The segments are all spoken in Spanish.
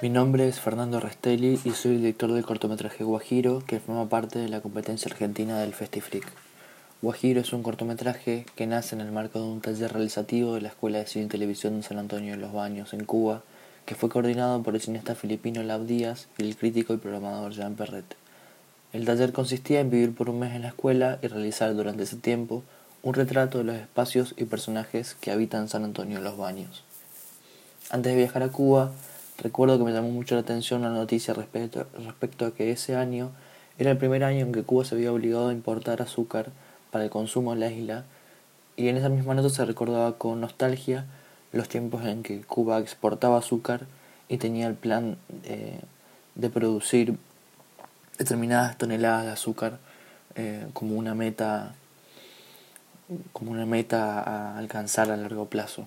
Mi nombre es Fernando Restelli y soy el director del cortometraje Guajiro, que forma parte de la competencia argentina del Festifreak. Guajiro es un cortometraje que nace en el marco de un taller realizativo de la Escuela de Cine y Televisión de San Antonio de los Baños, en Cuba, que fue coordinado por el cineasta filipino Lab Díaz y el crítico y programador Jean Perret. El taller consistía en vivir por un mes en la escuela y realizar durante ese tiempo un retrato de los espacios y personajes que habitan San Antonio los Baños. Antes de viajar a Cuba, recuerdo que me llamó mucho la atención la noticia respecto, respecto a que ese año era el primer año en que Cuba se había obligado a importar azúcar para el consumo en la isla, y en esa misma nota se recordaba con nostalgia los tiempos en que Cuba exportaba azúcar y tenía el plan de producir determinadas toneladas de azúcar eh, como una meta como una meta a alcanzar a largo plazo.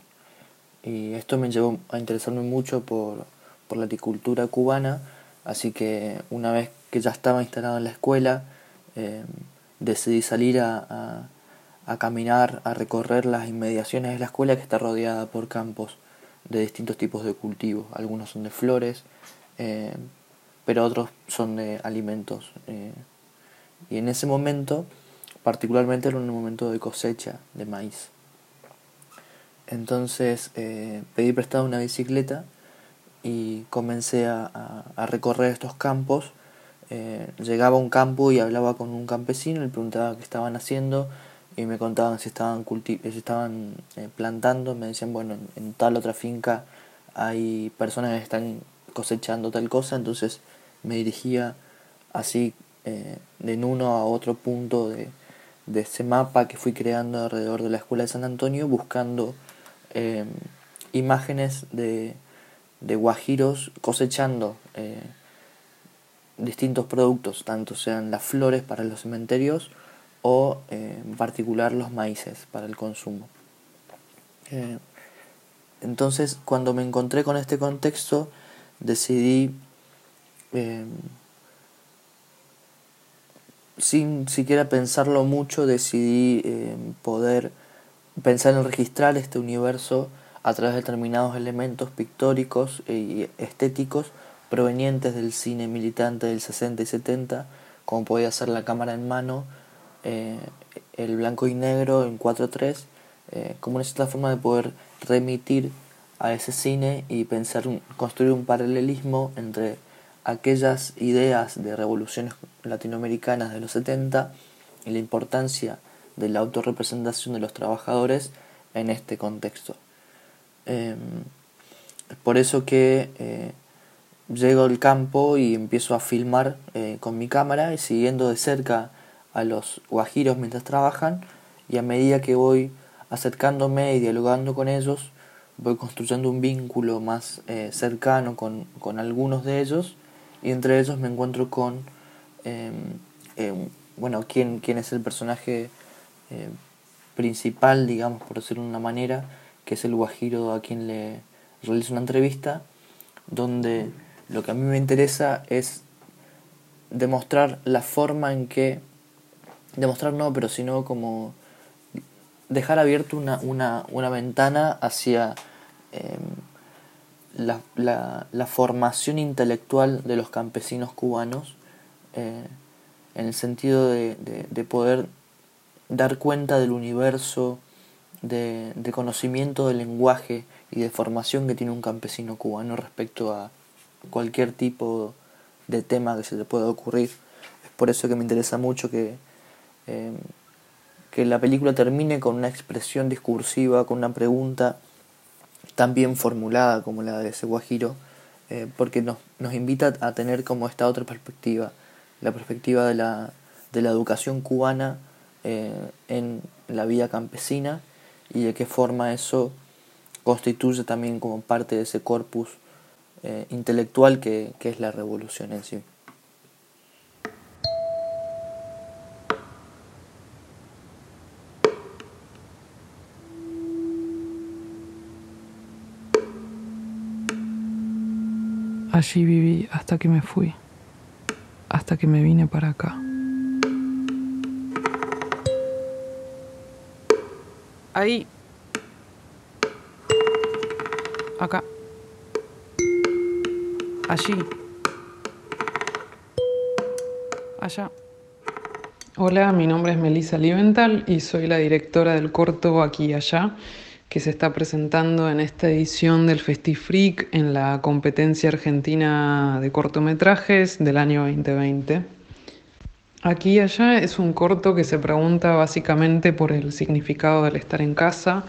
Y esto me llevó a interesarme mucho por, por la agricultura cubana, así que una vez que ya estaba instalado en la escuela, eh, decidí salir a, a, caminar, a recorrer las inmediaciones de la escuela que está rodeada por campos de distintos tipos de cultivos. Algunos son de flores, eh, pero otros son de alimentos. Eh, y en ese momento, particularmente era un momento de cosecha de maíz. Entonces eh, pedí prestado una bicicleta y comencé a, recorrer estos campos. Eh, llegaba a un campo y hablaba con un campesino, le preguntaba qué estaban haciendo y me contaban si estaban, si estaban eh, plantando. Me decían, bueno, en, tal otra finca hay personas que están cosechando tal cosa, entonces me dirigía así de en uno a otro punto de, de ese mapa que fui creando alrededor de la escuela de San Antonio buscando eh, imágenes de, de, guajiros cosechando eh, distintos productos, tanto sean las flores para los cementerios o eh, en particular los maíces para el consumo. entonces, cuando me encontré con este contexto, decidí, sin siquiera pensarlo mucho, decidí poder pensar en registrar este universo a través de determinados elementos pictóricos y estéticos provenientes del cine militante del 60 y 70, como podía ser la cámara en mano, eh, el blanco y negro en 4.3, eh, como una cierta forma de poder remitir a ese cine y pensar, construir un paralelismo entre aquellas ideas de revoluciones latinoamericanas de los 70 y la importancia de la autorrepresentación de los trabajadores en este contexto. Es por eso que eh, llego al campo y empiezo a filmar eh, con mi cámara y siguiendo de cerca a los guajiros mientras trabajan y a medida que voy acercándome y dialogando con ellos voy construyendo un vínculo más eh, cercano con, con, algunos de ellos y entre ellos me encuentro con em, bueno quién, quién es el personaje eh, principal, digamos, por decirlo de una manera, que es el Guajiro a quien le realizo una entrevista, donde lo que a mí me interesa es demostrar la forma en que, demostrar no, pero sino como dejar abierta una, una, una ventana hacia em, la, la, formación intelectual de los campesinos cubanos, eh, en el sentido de, de poder dar cuenta del universo, de, conocimiento del lenguaje y de formación que tiene un campesino cubano respecto a cualquier tipo de tema que se le pueda ocurrir. Es por eso que me interesa mucho que, eh, que la película termine con una expresión discursiva, con una pregunta tan bien formulada como la de ese guajiro, eh, porque nos, nos invita a tener como esta otra perspectiva, la perspectiva de la, de la educación cubana eh, en la vida campesina y de qué forma eso constituye también como parte de ese corpus eh, intelectual que, que es la revolución en sí. Allí viví hasta que me fui, hasta que me vine para acá. Ahí. Acá. Allí. Allá. Hola, mi nombre es Melissa Liventhal y soy la directora del corto Aquí y Allá, que se está presentando en esta edición del FestiFreak en la competencia argentina de cortometrajes del año 2020. Aquí y Allá es un corto que se pregunta básicamente por el significado del estar en casa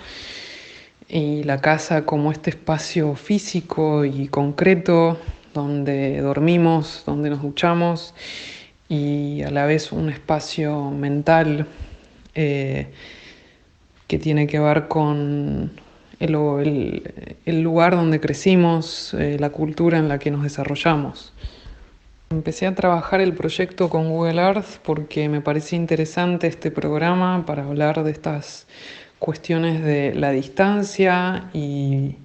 y la casa como este espacio físico y concreto donde dormimos, donde nos duchamos y a la vez un espacio mental eh, que tiene que ver con el, lugar donde crecimos, eh, la cultura en la que nos desarrollamos. Empecé a trabajar el proyecto con Google Earth porque me parecía interesante este programa para hablar de estas cuestiones de la distancia y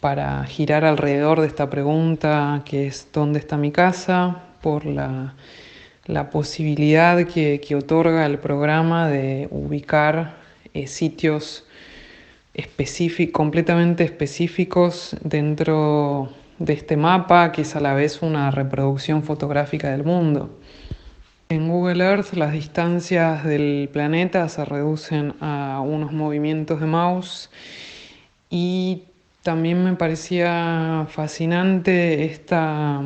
para girar alrededor de esta pregunta que es ¿dónde está mi casa? por la la posibilidad que, otorga el programa de ubicar eh, sitios completamente específicos dentro de este mapa, que es a la vez una reproducción fotográfica del mundo. En Google Earth las distancias del planeta se reducen a unos movimientos de mouse y también me parecía fascinante esta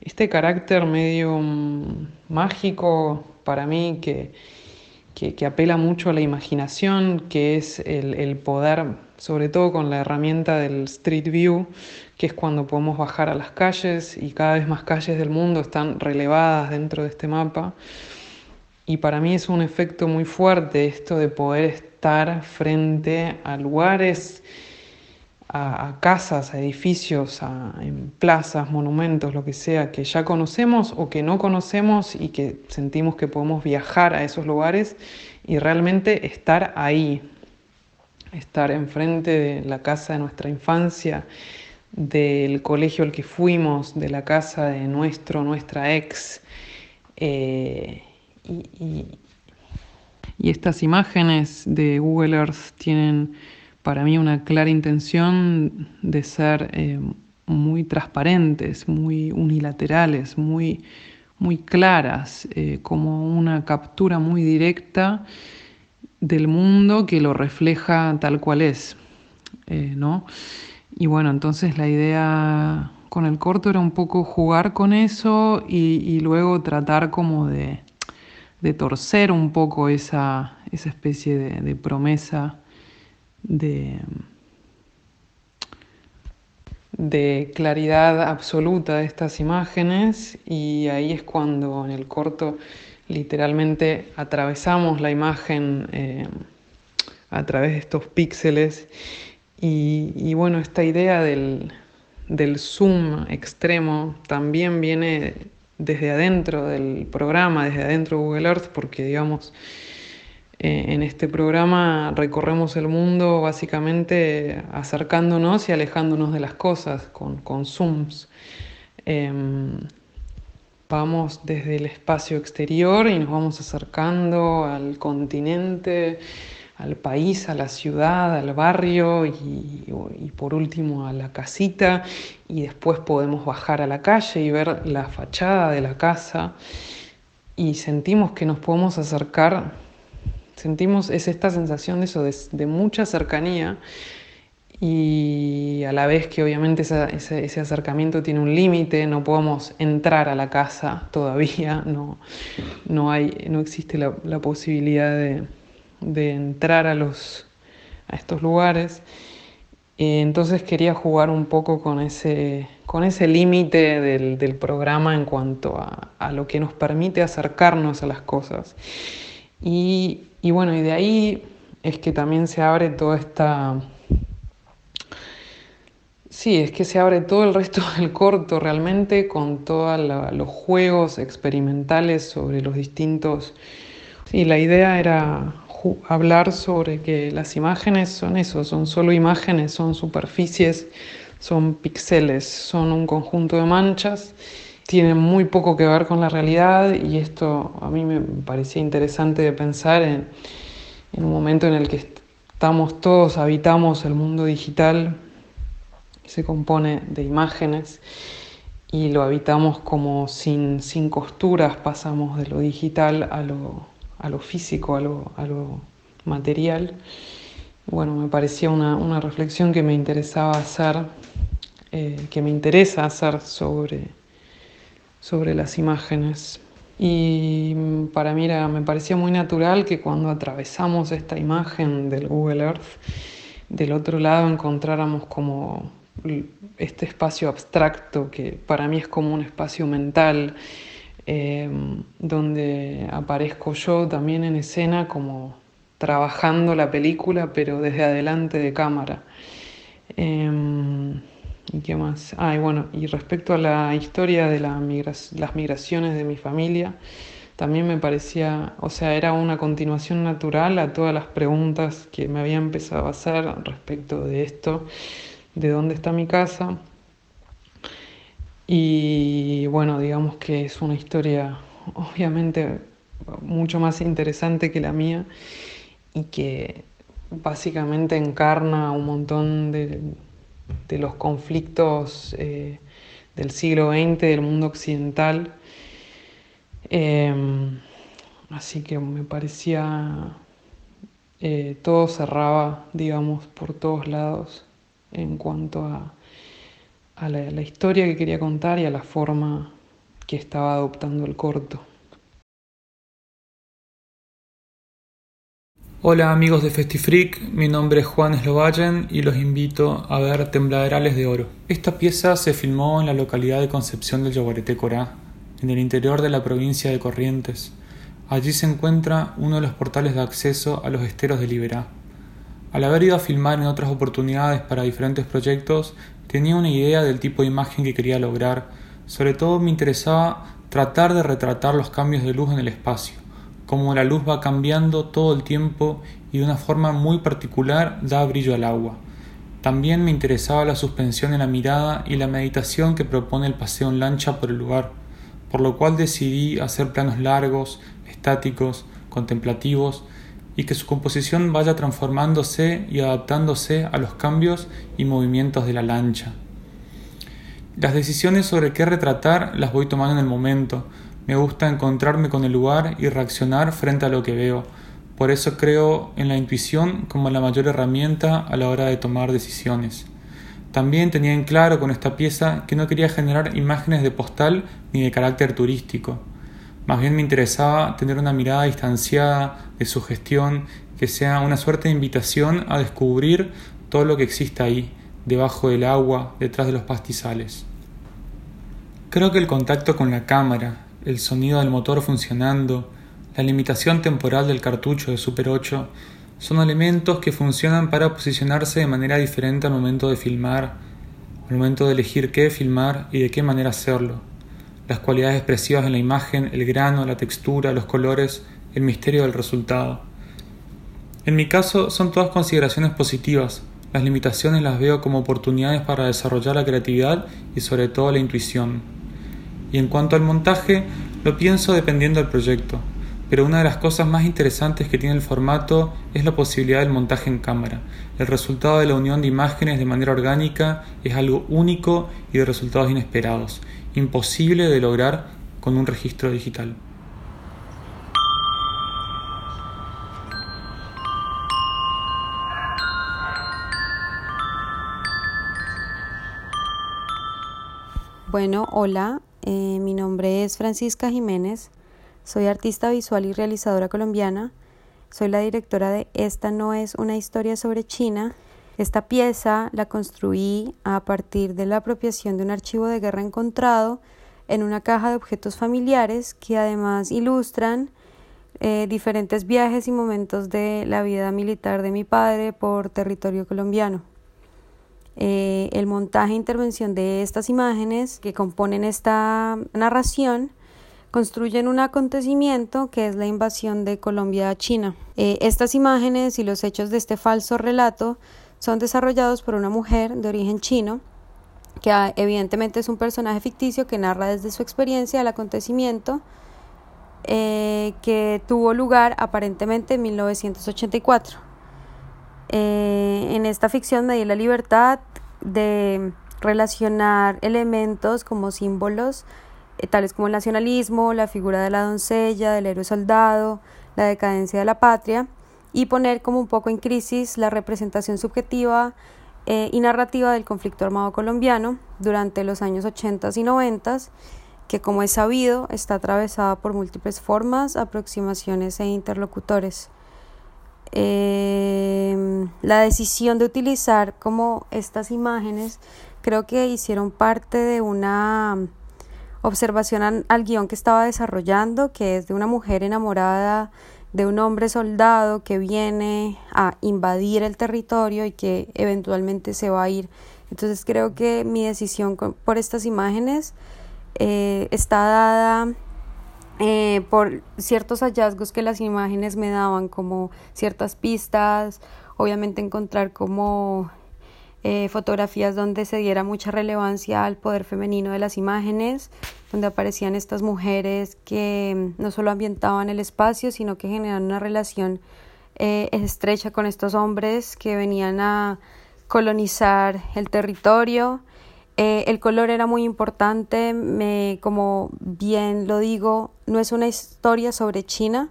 este carácter medio mm, mágico para mí que, que, apela mucho a la imaginación, que es el, poder, sobre todo con la herramienta del Street View, que es cuando podemos bajar a las calles y cada vez más calles del mundo están relevadas dentro de este mapa. Y para mí es un efecto muy fuerte esto de poder estar frente a lugares a, casas, a edificios, a, plazas, monumentos, lo que sea, que ya conocemos o que no conocemos y que sentimos que podemos viajar a esos lugares y realmente estar ahí, estar enfrente de la casa de nuestra infancia, del colegio al que fuimos, de la casa de nuestro, nuestra ex. Eh, y estas imágenes de Google Earth tienen para mí una clara intención de ser eh, muy transparentes, muy unilaterales, muy, muy claras, eh, como una captura muy directa del mundo que lo refleja tal cual es, eh, ¿no? Y bueno, entonces la idea con el corto era un poco jugar con eso y, luego tratar como de, torcer un poco esa, especie de promesa de, de claridad absoluta de estas imágenes y ahí es cuando en el corto literalmente atravesamos la imagen eh, a través de estos píxeles y, bueno, esta idea del, del, zoom extremo también viene desde adentro del programa, desde adentro de Google Earth, porque digamos, eh, en este programa recorremos el mundo básicamente acercándonos y alejándonos de las cosas con, zooms. Em, vamos desde el espacio exterior y nos vamos acercando al continente, al país, a la ciudad, al barrio y, por último a la casita y después podemos bajar a la calle y ver la fachada de la casa y sentimos que nos podemos acercar sentimos es esta sensación de eso, de, mucha cercanía y a la vez que obviamente ese, acercamiento tiene un límite, no podemos entrar a la casa todavía, no, no, hay, no existe la, posibilidad de, entrar a, los, a estos lugares. Eh, entonces quería jugar un poco con ese, con ese límite del, programa en cuanto a, a lo que nos permite acercarnos a las cosas. Y y bueno, y de ahí es que también se abre toda esta... Sí, es que se abre todo el resto del corto realmente con todos los juegos experimentales sobre los distintos... Sí, la idea era hablar sobre que las imágenes son eso, son solo imágenes, son superficies, son píxeles, son un conjunto de manchas tiene muy poco que ver con la realidad y esto a mí me parecía interesante de pensar en, un momento en el que estamos todos, habitamos el mundo digital, se compone de imágenes y lo habitamos como sin, sin costuras, pasamos de lo digital a lo, a lo físico, a lo, a lo material. Bueno, me parecía una, una reflexión que me interesaba hacer, eh, que me interesa hacer sobre, sobre las imágenes. Y para mí me parecía muy natural que cuando atravesamos esta imagen del Google Earth, del otro lado encontráramos como este espacio abstracto que para mí es como un espacio mental, eh, donde aparezco yo también en escena como trabajando la película, pero desde adelante de cámara. Em, ¿Y qué más? Ah, y bueno, y respecto a la historia de las migraciones de mi familia, también me parecía, o sea, era una continuación natural a todas las preguntas que me había empezado a hacer respecto de esto, de dónde está mi casa. Y bueno, digamos que es una historia obviamente mucho más interesante que la mía y que básicamente encarna un montón de, los conflictos eh, del siglo XX, del mundo occidental. Em, así que me parecía, eh, todo cerraba, digamos, por todos lados en cuanto a, la, la historia que quería contar y a la forma que estaba adoptando el corto. Hola amigos de FestiFreak, mi nombre es Juan Slovallen y los invito a ver Tembladerales de Oro. Esta pieza se filmó en la localidad de Concepción del Yaguareté Corá, en el interior de la provincia de Corrientes. Allí se encuentra uno de los portales de acceso a los esteros de Liberá. Al haber ido a filmar en otras oportunidades para diferentes proyectos, tenía una idea del tipo de imagen que quería lograr. Sobre todo me interesaba tratar de retratar los cambios de luz en el espacio como la luz va cambiando todo el tiempo y de una forma muy particular da brillo al agua. También me interesaba la suspensión en la mirada y la meditación que propone el paseo en lancha por el lugar, por lo cual decidí hacer planos largos, estáticos, contemplativos, y que su composición vaya transformándose y adaptándose a los cambios y movimientos de la lancha. Las decisiones sobre qué retratar las voy tomando en el momento, me gusta encontrarme con el lugar y reaccionar frente a lo que veo. Por eso creo en la intuición como la mayor herramienta a la hora de tomar decisiones. También tenía en claro con esta pieza que no quería generar imágenes de postal ni de carácter turístico. Más bien me interesaba tener una mirada distanciada, de sugestión, que sea una suerte de invitación a descubrir todo lo que existe ahí, debajo del agua, detrás de los pastizales. Creo que el contacto con la cámara, el sonido del motor funcionando, la limitación temporal del cartucho de Super 8 son elementos que funcionan para posicionarse de manera diferente al momento de filmar, al momento de elegir qué filmar y de qué manera hacerlo. Las cualidades expresivas en la imagen, el grano, la textura, los colores, el misterio del resultado. En mi caso son todas consideraciones positivas. Las limitaciones las veo como oportunidades para desarrollar la creatividad y sobre todo la intuición. Y en cuanto al montaje, lo pienso dependiendo del proyecto, pero una de las cosas más interesantes que tiene el formato es la posibilidad del montaje en cámara. El resultado de la unión de imágenes de manera orgánica es algo único y de resultados inesperados, imposible de lograr con un registro digital. Bueno, hola, eh, mi nombre es Francisca Jiménez, soy artista visual y realizadora colombiana, soy la directora de Esta no es una historia sobre China. Esta pieza la construí a partir de la apropiación de un archivo de guerra encontrado en una caja de objetos familiares que además ilustran eh, diferentes viajes y momentos de la vida militar de mi padre por territorio colombiano. Eh, el montaje e intervención de estas imágenes que componen esta narración construyen un acontecimiento que es la invasión de Colombia a China. Eh, estas imágenes y los hechos de este falso relato son desarrollados por una mujer de origen chino, que ah, evidentemente es un personaje ficticio que narra desde su experiencia el acontecimiento eh, que tuvo lugar aparentemente en 1984. Eh, en esta ficción me di la libertad de relacionar elementos como símbolos, eh, tales como el nacionalismo, la figura de la doncella, del héroe soldado, la decadencia de la patria, y poner como un poco en crisis la representación subjetiva eh, y narrativa del conflicto armado colombiano durante los años 80 y 90, que como es sabido está atravesada por múltiples formas, aproximaciones e interlocutores. Em, la decisión de utilizar como estas imágenes creo que hicieron parte de una observación al guion que estaba desarrollando, que es de una mujer enamorada de un hombre soldado que viene a invadir el territorio y que eventualmente se va a ir. Entonces creo que mi decisión por estas imágenes eh, está dada eh, por ciertos hallazgos que las imágenes me daban, como ciertas pistas, obviamente encontrar como eh, fotografías donde se diera mucha relevancia al poder femenino de las imágenes, donde aparecían estas mujeres que mm, no solo ambientaban el espacio, sino que generaban una relación eh, estrecha con estos hombres que venían a colonizar el territorio. Eh, el color era muy importante, me, como bien lo digo, no es una historia sobre China,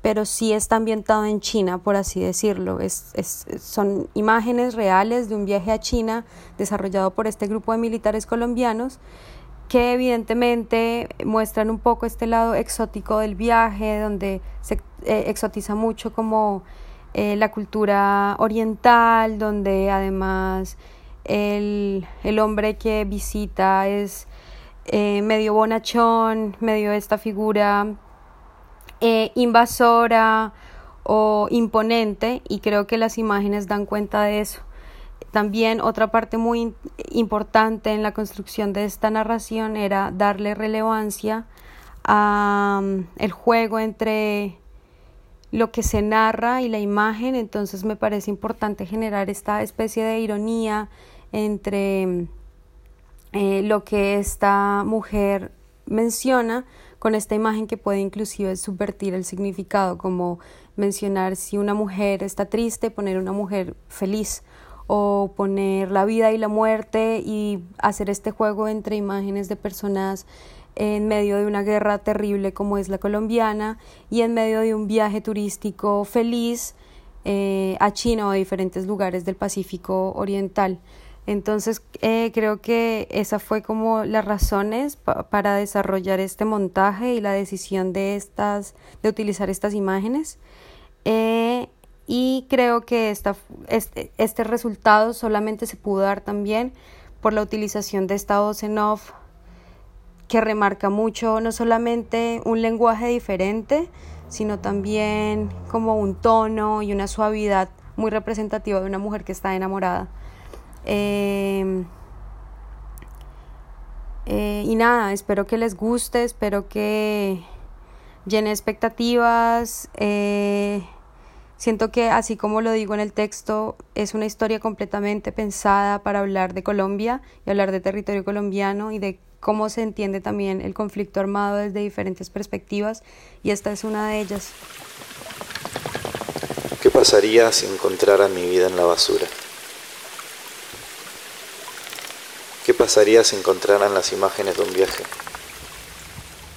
pero sí está ambientado en China, por así decirlo. Es, es, son imágenes reales de un viaje a China desarrollado por este grupo de militares colombianos que evidentemente muestran un poco este lado exótico del viaje, donde se eh, exotiza mucho como eh, la cultura oriental, donde además el, el hombre que visita es eh, medio bonachón, medio esta figura eh, invasora o imponente y creo que las imágenes dan cuenta de eso. También otra parte muy importante en la construcción de esta narración era darle relevancia a um, el juego entre lo que se narra y la imagen, entonces me parece importante generar esta especie de ironía entre eh, lo que esta mujer menciona con esta imagen que puede inclusive subvertir el significado, como mencionar si una mujer está triste, poner una mujer feliz o poner la vida y la muerte y hacer este juego entre imágenes de personas en medio de una guerra terrible como es la colombiana y en medio de un viaje turístico feliz eh, a China o a diferentes lugares del Pacífico Oriental. Entonces eh, creo que esa fue como las razones para desarrollar este montaje y la decisión de estas, de utilizar estas imágenes. Eh, y creo que esta, este, este resultado solamente se pudo dar también por la utilización de esta voz off que remarca mucho no solamente un lenguaje diferente, sino también como un tono y una suavidad muy representativa de una mujer que está enamorada. Em, eh, y nada, espero que les guste, espero que llene expectativas. Eh, siento que así como lo digo en el texto, es una historia completamente pensada para hablar de Colombia y hablar de territorio colombiano y de cómo se entiende también el conflicto armado desde diferentes perspectivas y esta es una de ellas. ¿Qué pasaría si encontrara mi vida en la basura? ¿Qué pasaría si encontraran las imágenes de un viaje?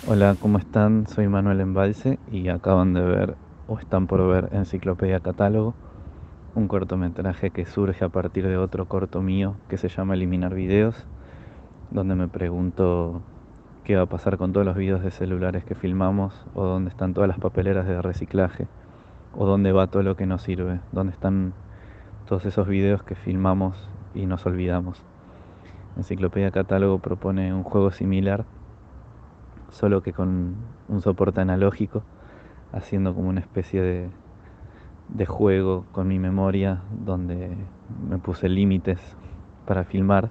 Hola, ¿cómo están? Soy Manuel Embalse y acaban de ver o están por ver Enciclopedia Catálogo, un cortometraje que surge a partir de otro corto mío que se llama Eliminar Videos, donde me pregunto qué va a pasar con todos los videos de celulares que filmamos o dónde están todas las papeleras de reciclaje o dónde va todo lo que nos sirve, dónde están todos esos videos que filmamos y nos olvidamos. Enciclopedia Catálogo propone un juego similar, solo que con un soporte analógico, haciendo como una especie de, de juego con mi memoria, donde me puse límites para filmar,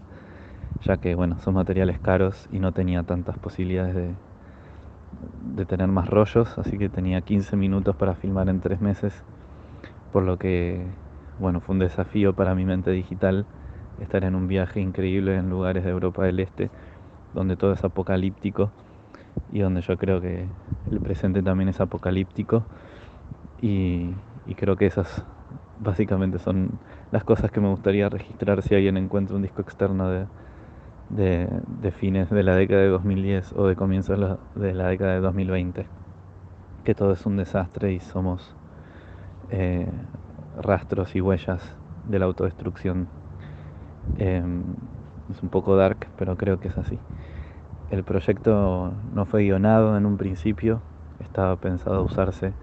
ya que bueno, son materiales caros y no tenía tantas posibilidades de, de tener más rollos, así que tenía 15 minutos para filmar en tres meses, por lo que bueno, fue un desafío para mi mente digital estar en un viaje increíble en lugares de Europa del Este, donde todo es apocalíptico y donde yo creo que el presente también es apocalíptico y, creo que esas básicamente son las cosas que me gustaría registrar si alguien encuentra un disco externo de, de, fines de la década de 2010 o de comienzos de la década de 2020. Que todo es un desastre y somos eh, rastros y huellas de la autodestrucción. Em, es un poco dark, pero creo que es así. El proyecto no fue guionado en un principio, estaba pensado usarse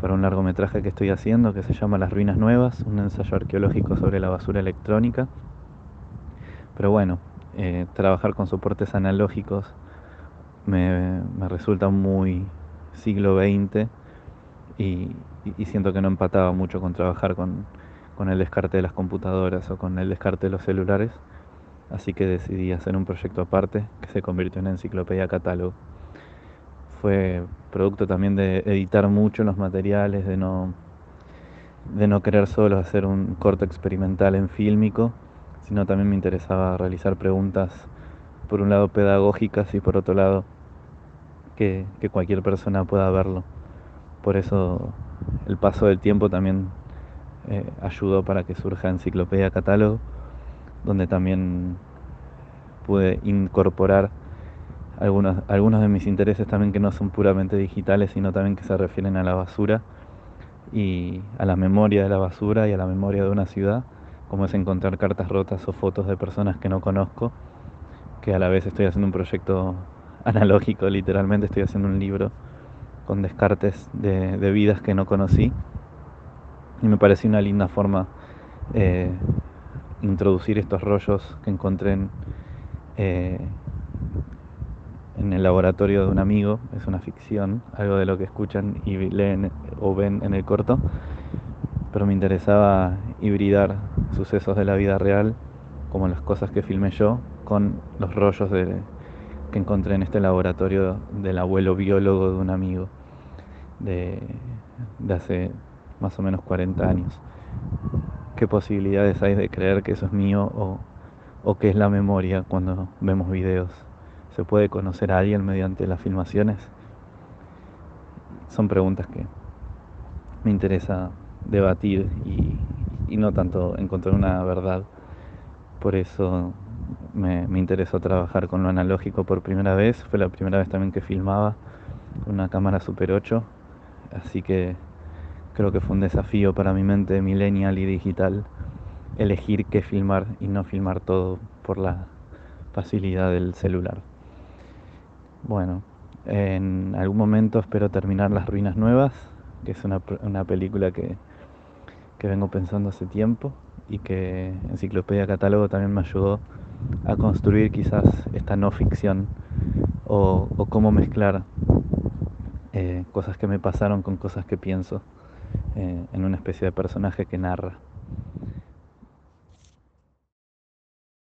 para un largometraje que estoy haciendo que se llama Las Ruinas Nuevas, un ensayo arqueológico sobre la basura electrónica. Pero bueno, eh, trabajar con soportes analógicos me, resulta muy siglo XX y, siento que no empataba mucho con trabajar con, con el descarte de las computadoras o con el descarte de los celulares. Así que decidí hacer un proyecto aparte que se convirtió en enciclopedia catálogo. Fue producto también de editar mucho los materiales, de no, de no querer solo hacer un corto experimental en fílmico, sino también me interesaba realizar preguntas, por un lado pedagógicas y por otro lado que, cualquier persona pueda verlo. Por eso el paso del tiempo también eh, ayudó para que surja Enciclopedia Catálogo, donde también pude incorporar algunos, algunos de mis intereses también que no son puramente digitales, sino también que se refieren a la basura y a la memoria de la basura y a la memoria de una ciudad como es encontrar cartas rotas o fotos de personas que no conozco, que a la vez estoy haciendo un proyecto analógico, literalmente estoy haciendo un libro con descartes de, vidas que no conocí. Y me pareció una linda forma eh, introducir estos rollos que encontré en, eh, en el laboratorio de un amigo, es una ficción, algo de lo que escuchan y leen o ven en el corto, pero me interesaba hibridar sucesos de la vida real, como las cosas que filmé yo, con los rollos que encontré en este laboratorio del abuelo biólogo de un amigo de, hace más o menos 40 años. ¿Qué posibilidades hay de creer que eso es mío o, o qué es la memoria cuando vemos videos? ¿Se puede conocer a alguien mediante las filmaciones? Son preguntas que me interesa debatir y, no tanto encontrar una verdad. Por eso me, interesó trabajar con lo analógico por primera vez. Fue la primera vez también que filmaba una cámara Super 8. Así que creo que fue un desafío para mi mente millennial y digital elegir qué filmar y no filmar todo por la facilidad del celular. Bueno, en algún momento espero terminar Las Ruinas Nuevas, que es una, una película que que vengo pensando hace tiempo y que Enciclopedia Catálogo también me ayudó a construir quizás esta no ficción o, cómo mezclar eh, cosas que me pasaron con cosas que pienso eh, en una especie de personaje que narra.